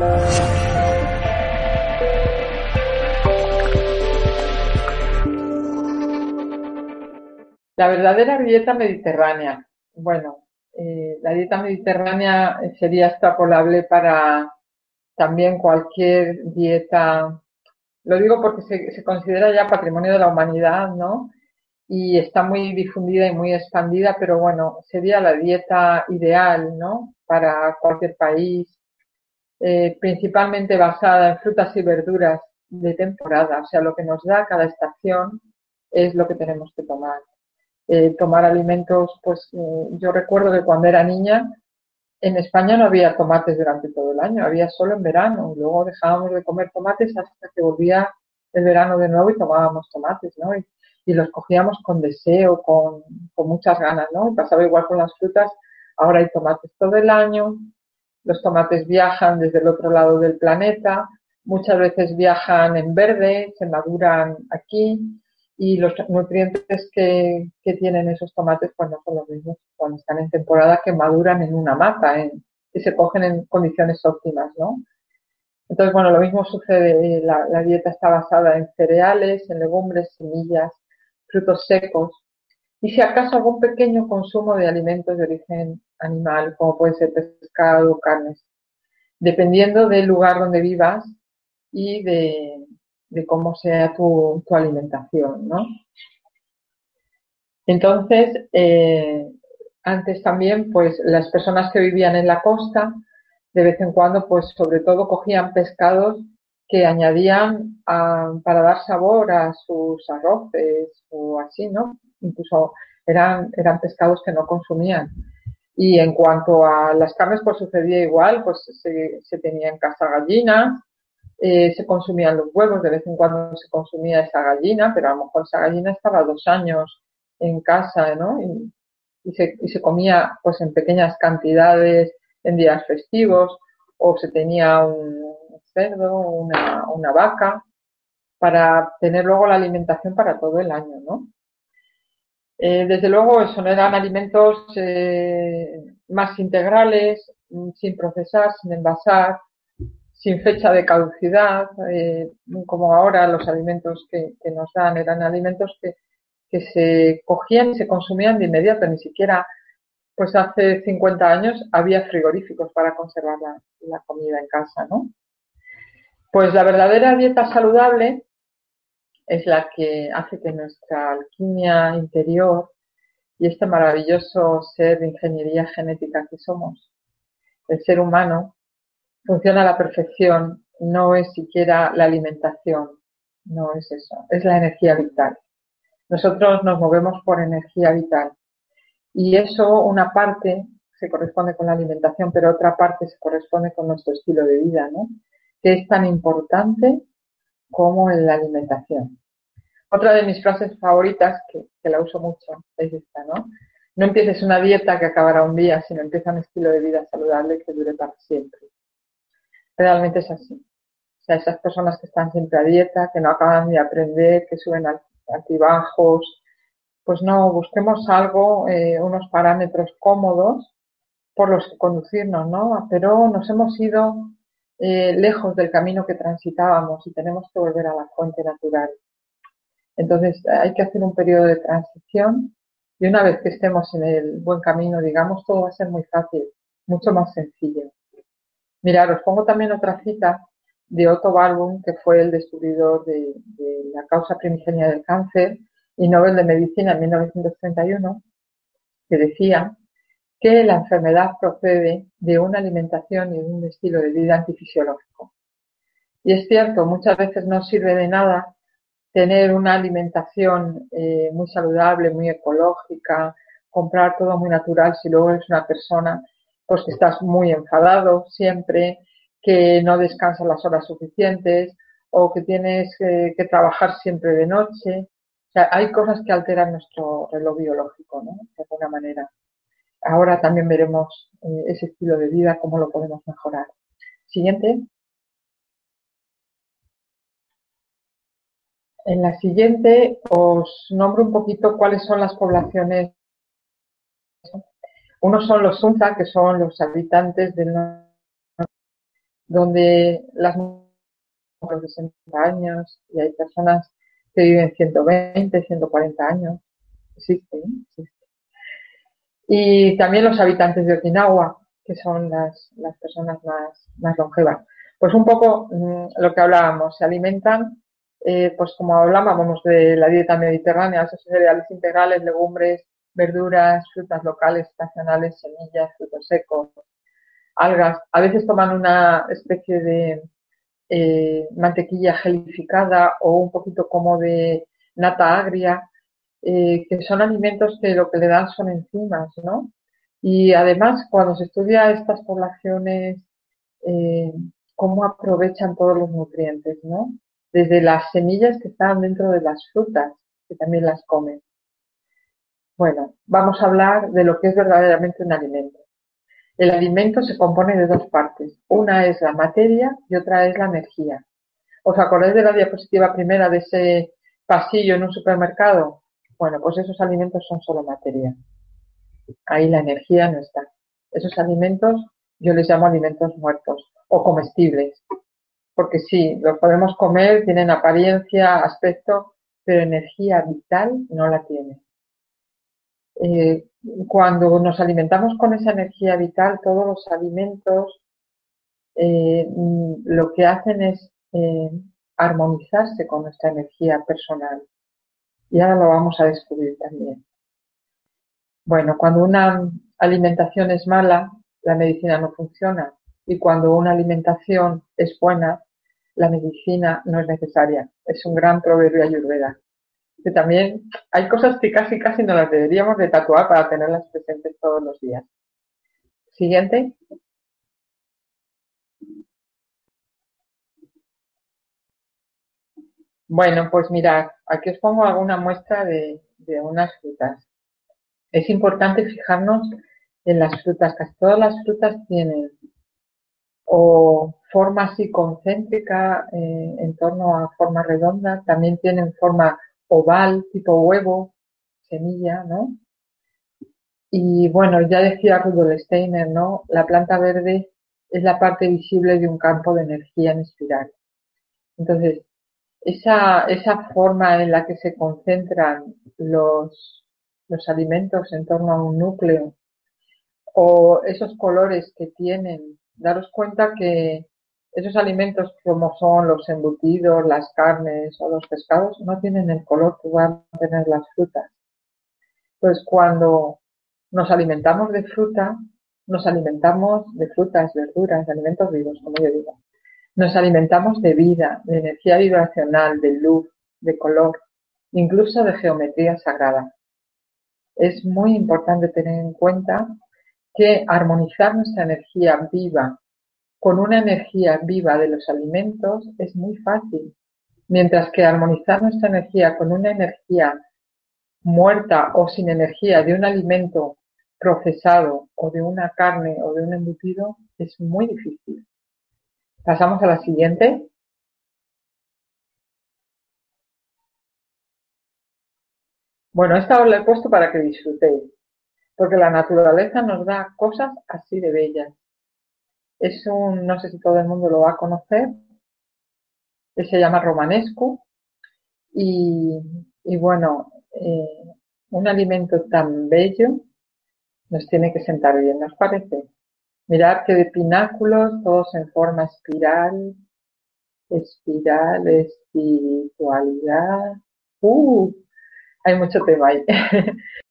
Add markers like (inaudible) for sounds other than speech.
La verdadera dieta mediterránea. Bueno, eh, la dieta mediterránea sería extrapolable para también cualquier dieta. Lo digo porque se, se considera ya patrimonio de la humanidad, ¿no? Y está muy difundida y muy expandida, pero bueno, sería la dieta ideal, ¿no? Para cualquier país, eh, principalmente basada en frutas y verduras de temporada, o sea, lo que nos da cada estación es lo que tenemos que tomar. Eh, tomar alimentos, pues eh, yo recuerdo que cuando era niña en España no había tomates durante todo el año, había solo en verano. Luego dejábamos de comer tomates hasta que volvía el verano de nuevo y tomábamos tomates, ¿no? Y, los cogíamos con deseo, con, con, muchas ganas, ¿no? Y pasaba igual con las frutas. Ahora hay tomates todo el año. Los tomates viajan desde el otro lado del planeta. Muchas veces viajan en verde, se maduran aquí y los nutrientes que, tienen esos tomates pues no son los mismos cuando están en temporada que maduran en una mata en, y se cogen en condiciones óptimas, ¿no? Entonces, bueno, lo mismo sucede, la, la dieta está basada en cereales, en legumbres, semillas, frutos secos y si acaso algún pequeño consumo de alimentos de origen animal, como puede ser pescado, o carnes, dependiendo del lugar donde vivas y de, cómo sea tu, alimentación, ¿no? Entonces, eh, antes también, pues las personas que vivían en la costa, de vez en cuando, pues sobre todo cogían pescados que añadían para dar sabor a sus arroces o así, ¿no? Incluso eran, eran pescados que no consumían. Y en cuanto a las carnes, pues sucedía igual, pues se, tenía en casa gallinas, eh, se consumían los huevos, de vez en cuando se consumía esa gallina, pero a lo mejor esa gallina estaba dos años en casa, ¿no? Y, y, se, y se comía pues en pequeñas cantidades en días festivos, o se tenía un cerdo, una, una vaca, para tener luego la alimentación para todo el año, ¿no? Eh, desde luego, eso no eran alimentos eh, más integrales, sin procesar, sin envasar, sin fecha de caducidad, eh, como ahora los alimentos que, nos dan eran alimentos que, que se cogían y se consumían de inmediato, ni siquiera pues hace 50 años había frigoríficos para conservar la, la, comida en casa, ¿no? Pues la verdadera dieta saludable es la que hace que nuestra alquimia interior y este maravilloso ser de ingeniería genética que somos, el ser humano, funciona a la perfección, no es siquiera la alimentación, no es eso, es la energía vital. Nosotros nos movemos por energía vital y eso una parte se corresponde con la alimentación, pero otra parte se corresponde con nuestro estilo de vida, ¿no? Que es tan importante como en la alimentación. Otra de mis frases favoritas, que, que la uso mucho, es esta, ¿no? No empieces una dieta que acabará un día, sino empieza un estilo de vida saludable que dure para siempre realmente es así. O sea, esas personas que están siempre a dieta, que no acaban de aprender, que suben altibajos, pues no, busquemos algo, eh, unos parámetros cómodos por los que conducirnos, ¿no? Pero nos hemos ido eh, lejos del camino que transitábamos y tenemos que volver a la fuente natural. Entonces hay que hacer un periodo de transición y una vez que estemos en el buen camino, digamos, todo va a ser muy fácil, mucho más sencillo. Mirad, os pongo también otra cita de Otto Warburg, que fue el descubridor de, de, la causa primigenia del cáncer y Nobel de Medicina en 1931, que decía que la enfermedad procede de una alimentación y de un estilo de vida antifisiológico. Y es cierto, muchas veces no sirve de nada tener una alimentación eh, muy saludable, muy ecológica, comprar todo muy natural si luego eres una persona pues que estás muy enfadado siempre, que no descansas las horas suficientes o que tienes que, que trabajar siempre de noche. O sea, hay cosas que alteran nuestro reloj biológico, ¿no? De alguna manera. Ahora también veremos eh, ese estilo de vida, cómo lo podemos mejorar. Siguiente. En la siguiente os nombro un poquito cuáles son las poblaciones unos son los Sunza, que son los habitantes del norte, donde las mujeres de 60 años y hay personas que viven 120, 140 años. Existe, ¿eh? Y también los habitantes de Okinawa, que son las, las personas más, más longevas. Pues un poco mm, lo que hablábamos, se alimentan, eh, pues como hablábamos de la dieta mediterránea, esos cereales integrales, legumbres, verduras, frutas locales, estacionales, semillas, frutos secos, algas. A veces toman una especie de eh, mantequilla gelificada o un poquito como de nata agria, eh, que son alimentos que lo que le dan son enzimas, ¿no? Y además, cuando se estudia estas poblaciones, eh, cómo aprovechan todos los nutrientes, ¿no? Desde las semillas que están dentro de las frutas, que también las comen. Bueno, vamos a hablar de lo que es verdaderamente un alimento. El alimento se compone de dos partes. Una es la materia y otra es la energía. ¿Os acordáis de la diapositiva primera de ese pasillo en un supermercado? Bueno, pues esos alimentos son solo materia. Ahí la energía no está. Esos alimentos yo les llamo alimentos muertos o comestibles. Porque sí, los podemos comer, tienen apariencia, aspecto, pero energía vital no la tienen. Eh, cuando nos alimentamos con esa energía vital, todos los alimentos eh, lo que hacen es eh, armonizarse con nuestra energía personal. Y ahora lo vamos a descubrir también. Bueno, cuando una alimentación es mala, la medicina no funciona. Y cuando una alimentación es buena, la medicina no es necesaria. Es un gran proverbio ayurveda que también hay cosas que casi casi no las deberíamos de tatuar para tenerlas presentes todos los días. Siguiente. Bueno, pues mirad, aquí os pongo alguna muestra de, de unas frutas. Es importante fijarnos en las frutas. Casi todas las frutas tienen o forma así concéntrica eh, en torno a forma redonda, también tienen forma oval, tipo huevo, semilla, ¿no? Y bueno, ya decía Rudolf Steiner, ¿no? La planta verde es la parte visible de un campo de energía en espiral. Entonces, esa, esa forma en la que se concentran los, los alimentos en torno a un núcleo o esos colores que tienen, daros cuenta que esos alimentos como son los embutidos, las carnes o los pescados no tienen el color que van a tener las frutas. Pues cuando nos alimentamos de fruta, nos alimentamos de frutas, verduras, alimentos vivos, como yo digo. Nos alimentamos de vida, de energía vibracional, de luz, de color, incluso de geometría sagrada. Es muy importante tener en cuenta que armonizar nuestra energía viva con una energía viva de los alimentos es muy fácil, mientras que armonizar nuestra energía con una energía muerta o sin energía de un alimento procesado o de una carne o de un embutido es muy difícil. Pasamos a la siguiente. Bueno, esta os la he puesto para que disfrutéis, porque la naturaleza nos da cosas así de bellas. Es un, no sé si todo el mundo lo va a conocer, que se llama romanesco y, y bueno, eh, un alimento tan bello nos tiene que sentar bien, ¿nos parece? Mirad que de pináculos, todos en forma espiral, espiral, espiritualidad. ¡Uh! Hay mucho tema ahí. (laughs)